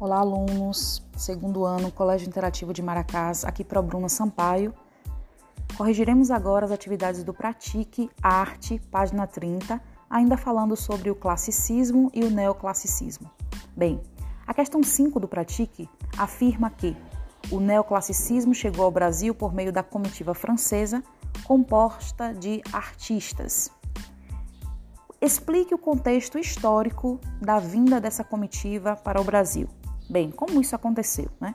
Olá, alunos, segundo ano, Colégio Interativo de Maracás, aqui para Bruna Sampaio. Corrigiremos agora as atividades do Pratique Arte, página 30, ainda falando sobre o classicismo e o neoclassicismo. Bem, a questão 5 do Pratique afirma que o neoclassicismo chegou ao Brasil por meio da comitiva francesa, composta de artistas. Explique o contexto histórico da vinda dessa comitiva para o Brasil. Bem, como isso aconteceu, né?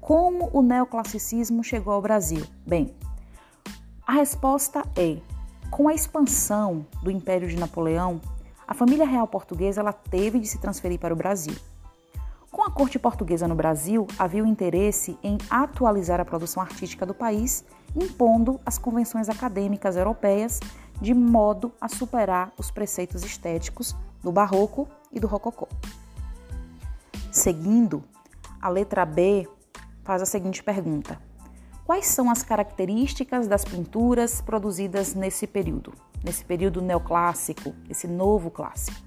Como o neoclassicismo chegou ao Brasil? Bem, a resposta é: com a expansão do Império de Napoleão, a família real portuguesa ela teve de se transferir para o Brasil. Com a corte portuguesa no Brasil, havia o interesse em atualizar a produção artística do país, impondo as convenções acadêmicas europeias de modo a superar os preceitos estéticos do barroco e do rococó. Seguindo, a letra B faz a seguinte pergunta: Quais são as características das pinturas produzidas nesse período, nesse período neoclássico, esse novo clássico?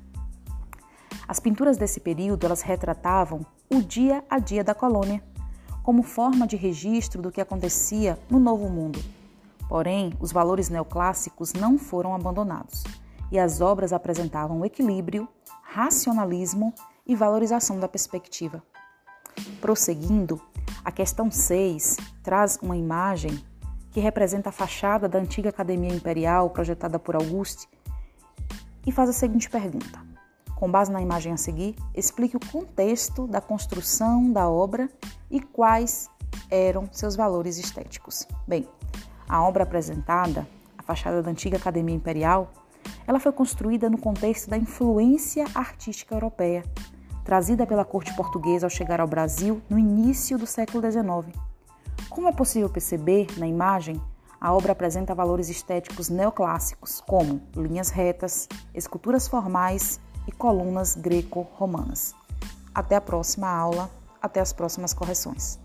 As pinturas desse período, elas retratavam o dia a dia da colônia, como forma de registro do que acontecia no Novo Mundo. Porém, os valores neoclássicos não foram abandonados, e as obras apresentavam equilíbrio, racionalismo e valorização da perspectiva. Prosseguindo, a questão 6 traz uma imagem que representa a fachada da antiga Academia Imperial projetada por Auguste e faz a seguinte pergunta: com base na imagem a seguir, explique o contexto da construção da obra e quais eram seus valores estéticos. Bem, a obra apresentada, a fachada da antiga Academia Imperial, ela foi construída no contexto da influência artística europeia, trazida pela corte portuguesa ao chegar ao Brasil no início do século XIX. Como é possível perceber na imagem, a obra apresenta valores estéticos neoclássicos, como linhas retas, esculturas formais e colunas greco-romanas. Até a próxima aula, até as próximas correções.